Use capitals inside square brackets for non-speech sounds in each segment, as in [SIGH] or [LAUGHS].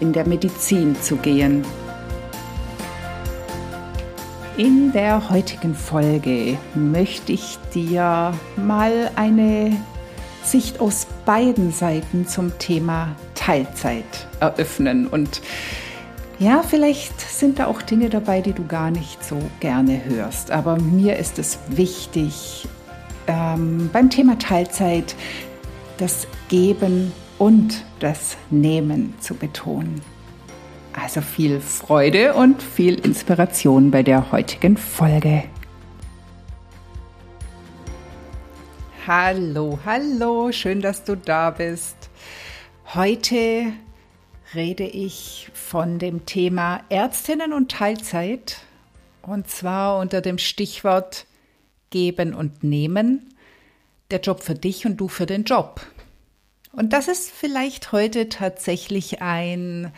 in der Medizin zu gehen. In der heutigen Folge möchte ich dir mal eine Sicht aus beiden Seiten zum Thema Teilzeit eröffnen. Und ja, vielleicht sind da auch Dinge dabei, die du gar nicht so gerne hörst. Aber mir ist es wichtig, ähm, beim Thema Teilzeit das Geben und das Nehmen zu betonen. Also viel Freude und viel Inspiration bei der heutigen Folge. Hallo, hallo, schön, dass du da bist. Heute rede ich von dem Thema Ärztinnen und Teilzeit und zwar unter dem Stichwort Geben und Nehmen. Der Job für dich und du für den Job. Und das ist vielleicht heute tatsächlich ein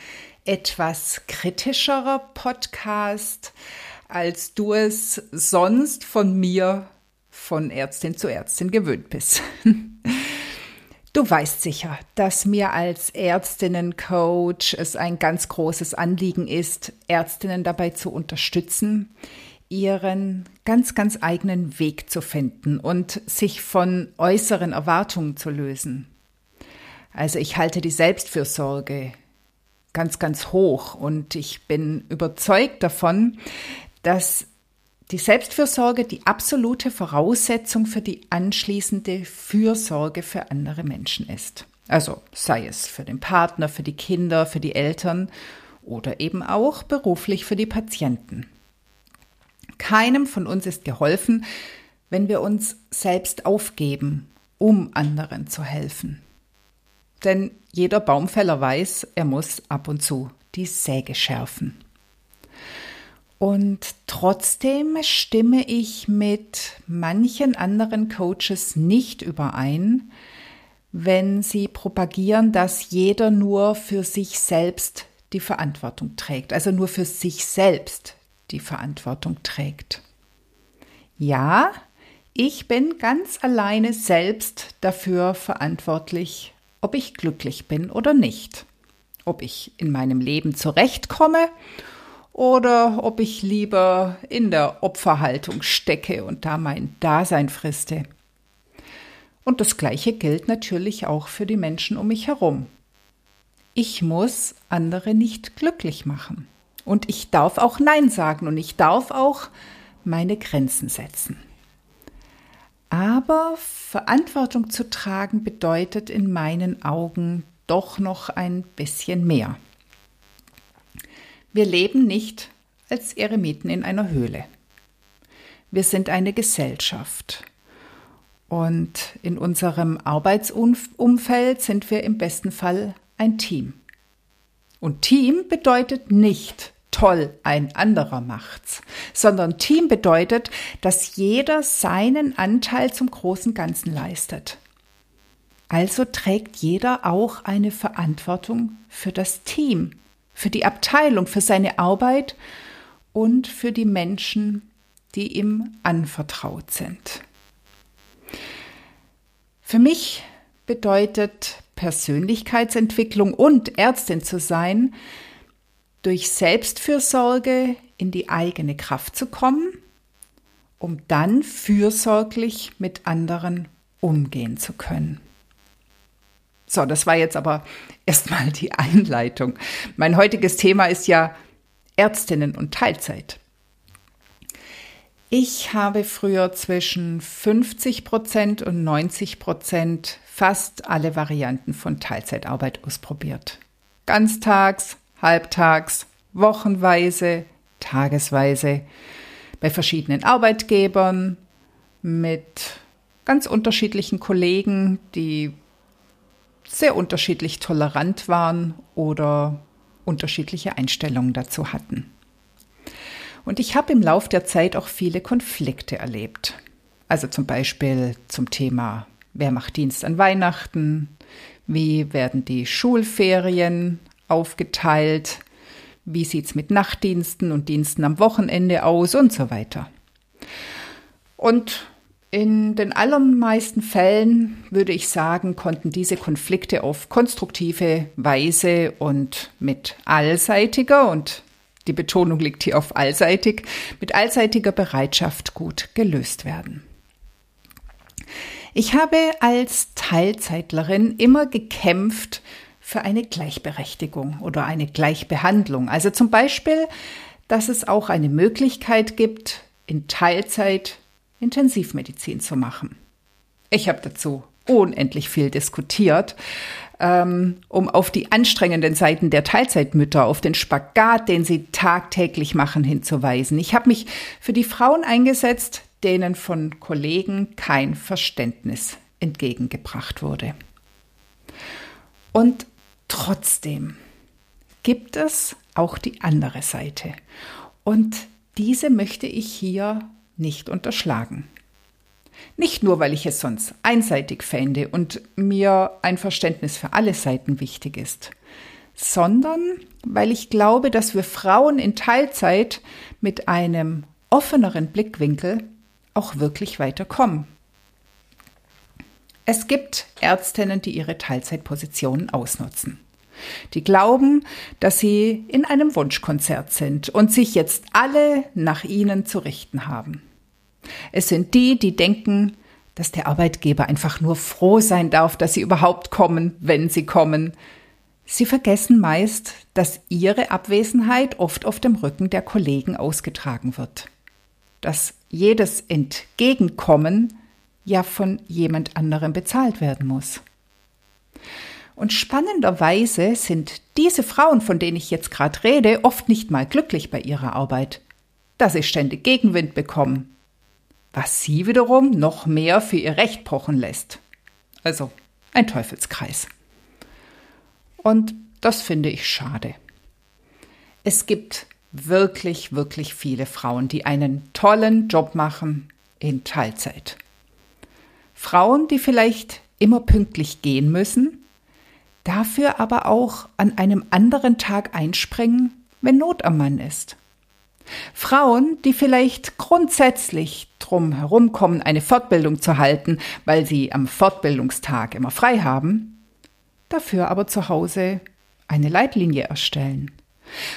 etwas kritischerer Podcast, als du es sonst von mir, von Ärztin zu Ärztin gewöhnt bist. [LAUGHS] Du weißt sicher, dass mir als Ärztinnencoach es ein ganz großes Anliegen ist, Ärztinnen dabei zu unterstützen, ihren ganz, ganz eigenen Weg zu finden und sich von äußeren Erwartungen zu lösen. Also ich halte die Selbstfürsorge ganz, ganz hoch und ich bin überzeugt davon, dass die Selbstfürsorge die absolute Voraussetzung für die anschließende Fürsorge für andere Menschen ist. Also sei es für den Partner, für die Kinder, für die Eltern oder eben auch beruflich für die Patienten. Keinem von uns ist geholfen, wenn wir uns selbst aufgeben, um anderen zu helfen denn jeder Baumfäller weiß, er muss ab und zu die Säge schärfen. Und trotzdem stimme ich mit manchen anderen Coaches nicht überein, wenn sie propagieren, dass jeder nur für sich selbst die Verantwortung trägt, also nur für sich selbst die Verantwortung trägt. Ja, ich bin ganz alleine selbst dafür verantwortlich, ob ich glücklich bin oder nicht, ob ich in meinem Leben zurechtkomme oder ob ich lieber in der Opferhaltung stecke und da mein Dasein friste. Und das Gleiche gilt natürlich auch für die Menschen um mich herum. Ich muss andere nicht glücklich machen. Und ich darf auch Nein sagen und ich darf auch meine Grenzen setzen. Aber Verantwortung zu tragen bedeutet in meinen Augen doch noch ein bisschen mehr. Wir leben nicht als Eremiten in einer Höhle. Wir sind eine Gesellschaft. Und in unserem Arbeitsumfeld sind wir im besten Fall ein Team. Und Team bedeutet nicht, toll, ein anderer macht's, sondern Team bedeutet, dass jeder seinen Anteil zum großen Ganzen leistet. Also trägt jeder auch eine Verantwortung für das Team, für die Abteilung, für seine Arbeit und für die Menschen, die ihm anvertraut sind. Für mich bedeutet Persönlichkeitsentwicklung und Ärztin zu sein, durch Selbstfürsorge in die eigene Kraft zu kommen, um dann fürsorglich mit anderen umgehen zu können. So, das war jetzt aber erstmal die Einleitung. Mein heutiges Thema ist ja Ärztinnen und Teilzeit. Ich habe früher zwischen 50 Prozent und 90 Prozent fast alle Varianten von Teilzeitarbeit ausprobiert. Ganztags, halbtags, wochenweise, tagesweise, bei verschiedenen Arbeitgebern, mit ganz unterschiedlichen Kollegen, die sehr unterschiedlich tolerant waren oder unterschiedliche Einstellungen dazu hatten. Und ich habe im Lauf der Zeit auch viele Konflikte erlebt. Also zum Beispiel zum Thema, wer macht Dienst an Weihnachten, wie werden die Schulferien aufgeteilt, wie sieht es mit Nachtdiensten und Diensten am Wochenende aus und so weiter. Und in den allermeisten Fällen würde ich sagen, konnten diese Konflikte auf konstruktive Weise und mit allseitiger und die Betonung liegt hier auf allseitig, mit allseitiger Bereitschaft gut gelöst werden. Ich habe als Teilzeitlerin immer gekämpft für eine Gleichberechtigung oder eine Gleichbehandlung. Also zum Beispiel, dass es auch eine Möglichkeit gibt, in Teilzeit Intensivmedizin zu machen. Ich habe dazu unendlich viel diskutiert, ähm, um auf die anstrengenden Seiten der Teilzeitmütter, auf den Spagat, den sie tagtäglich machen, hinzuweisen. Ich habe mich für die Frauen eingesetzt, denen von Kollegen kein Verständnis entgegengebracht wurde. Und trotzdem gibt es auch die andere Seite. Und diese möchte ich hier nicht unterschlagen. Nicht nur, weil ich es sonst einseitig fände und mir ein Verständnis für alle Seiten wichtig ist, sondern weil ich glaube, dass wir Frauen in Teilzeit mit einem offeneren Blickwinkel auch wirklich weiterkommen. Es gibt Ärztinnen, die ihre Teilzeitpositionen ausnutzen. Die glauben, dass sie in einem Wunschkonzert sind und sich jetzt alle nach ihnen zu richten haben. Es sind die, die denken, dass der Arbeitgeber einfach nur froh sein darf, dass sie überhaupt kommen, wenn sie kommen. Sie vergessen meist, dass ihre Abwesenheit oft auf dem Rücken der Kollegen ausgetragen wird. Dass jedes Entgegenkommen ja von jemand anderem bezahlt werden muss. Und spannenderweise sind diese Frauen, von denen ich jetzt gerade rede, oft nicht mal glücklich bei ihrer Arbeit, da sie ständig Gegenwind bekommen, was sie wiederum noch mehr für ihr Recht pochen lässt. Also ein Teufelskreis. Und das finde ich schade. Es gibt wirklich, wirklich viele Frauen, die einen tollen Job machen in Teilzeit. Frauen, die vielleicht immer pünktlich gehen müssen, dafür aber auch an einem anderen Tag einspringen, wenn Not am Mann ist. Frauen, die vielleicht grundsätzlich drum herumkommen, eine Fortbildung zu halten, weil sie am Fortbildungstag immer frei haben, dafür aber zu Hause eine Leitlinie erstellen.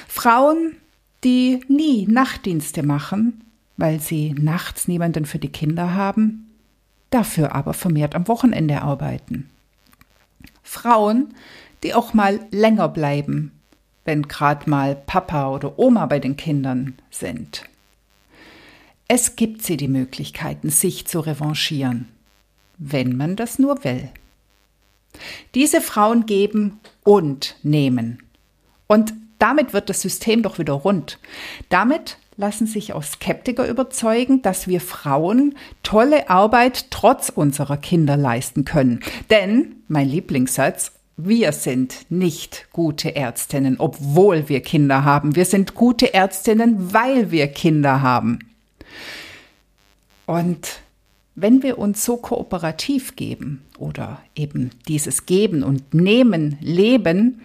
Frauen, die nie Nachtdienste machen, weil sie nachts niemanden für die Kinder haben, dafür aber vermehrt am Wochenende arbeiten. Frauen, die auch mal länger bleiben, wenn gerade mal Papa oder Oma bei den Kindern sind. Es gibt sie die Möglichkeiten, sich zu revanchieren, wenn man das nur will. Diese Frauen geben und nehmen. Und damit wird das System doch wieder rund. Damit lassen sich auch Skeptiker überzeugen, dass wir Frauen tolle Arbeit trotz unserer Kinder leisten können. Denn, mein Lieblingssatz, wir sind nicht gute Ärztinnen, obwohl wir Kinder haben. Wir sind gute Ärztinnen, weil wir Kinder haben. Und wenn wir uns so kooperativ geben oder eben dieses Geben und Nehmen leben,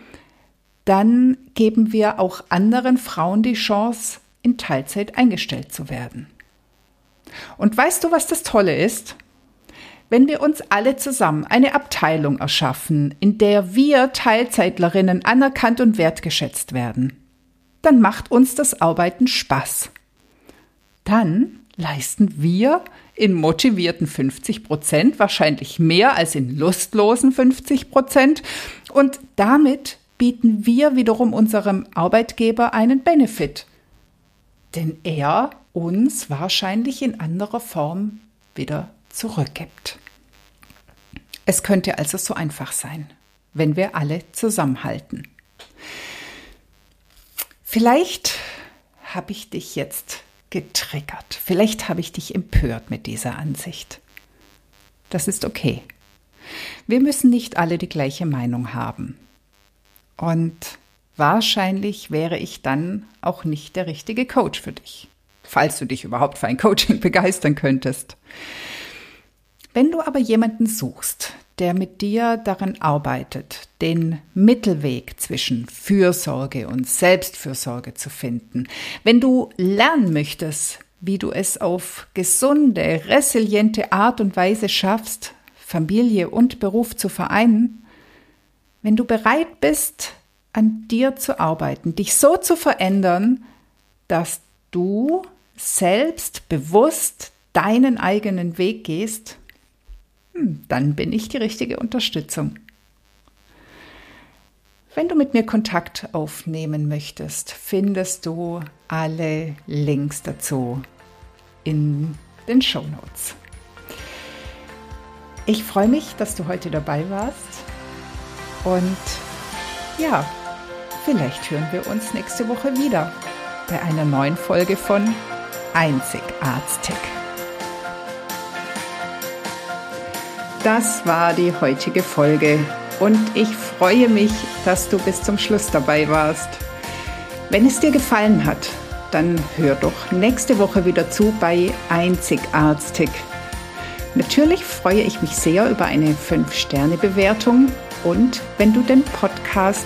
dann geben wir auch anderen Frauen die Chance, in Teilzeit eingestellt zu werden. Und weißt du, was das Tolle ist? Wenn wir uns alle zusammen eine Abteilung erschaffen, in der wir Teilzeitlerinnen anerkannt und wertgeschätzt werden, dann macht uns das Arbeiten Spaß. Dann leisten wir in motivierten 50 Prozent wahrscheinlich mehr als in lustlosen 50 Prozent und damit bieten wir wiederum unserem Arbeitgeber einen Benefit, den er uns wahrscheinlich in anderer Form wieder zurückgibt. Es könnte also so einfach sein, wenn wir alle zusammenhalten. Vielleicht habe ich dich jetzt getriggert. Vielleicht habe ich dich empört mit dieser Ansicht. Das ist okay. Wir müssen nicht alle die gleiche Meinung haben. Und wahrscheinlich wäre ich dann auch nicht der richtige Coach für dich, falls du dich überhaupt für ein Coaching [LAUGHS] begeistern könntest. Wenn du aber jemanden suchst, der mit dir daran arbeitet, den Mittelweg zwischen Fürsorge und Selbstfürsorge zu finden, wenn du lernen möchtest, wie du es auf gesunde, resiliente Art und Weise schaffst, Familie und Beruf zu vereinen, wenn du bereit bist, an dir zu arbeiten, dich so zu verändern, dass du selbst bewusst deinen eigenen Weg gehst, hm, dann bin ich die richtige Unterstützung. Wenn du mit mir Kontakt aufnehmen möchtest, findest du alle Links dazu in den Show Notes. Ich freue mich, dass du heute dabei warst und ja, vielleicht hören wir uns nächste Woche wieder bei einer neuen Folge von Einzigartig. Das war die heutige Folge und ich freue mich, dass du bis zum Schluss dabei warst. Wenn es dir gefallen hat, dann hör doch nächste Woche wieder zu bei Einzigartig. Natürlich freue ich mich sehr über eine 5-Sterne-Bewertung und wenn du den Podcast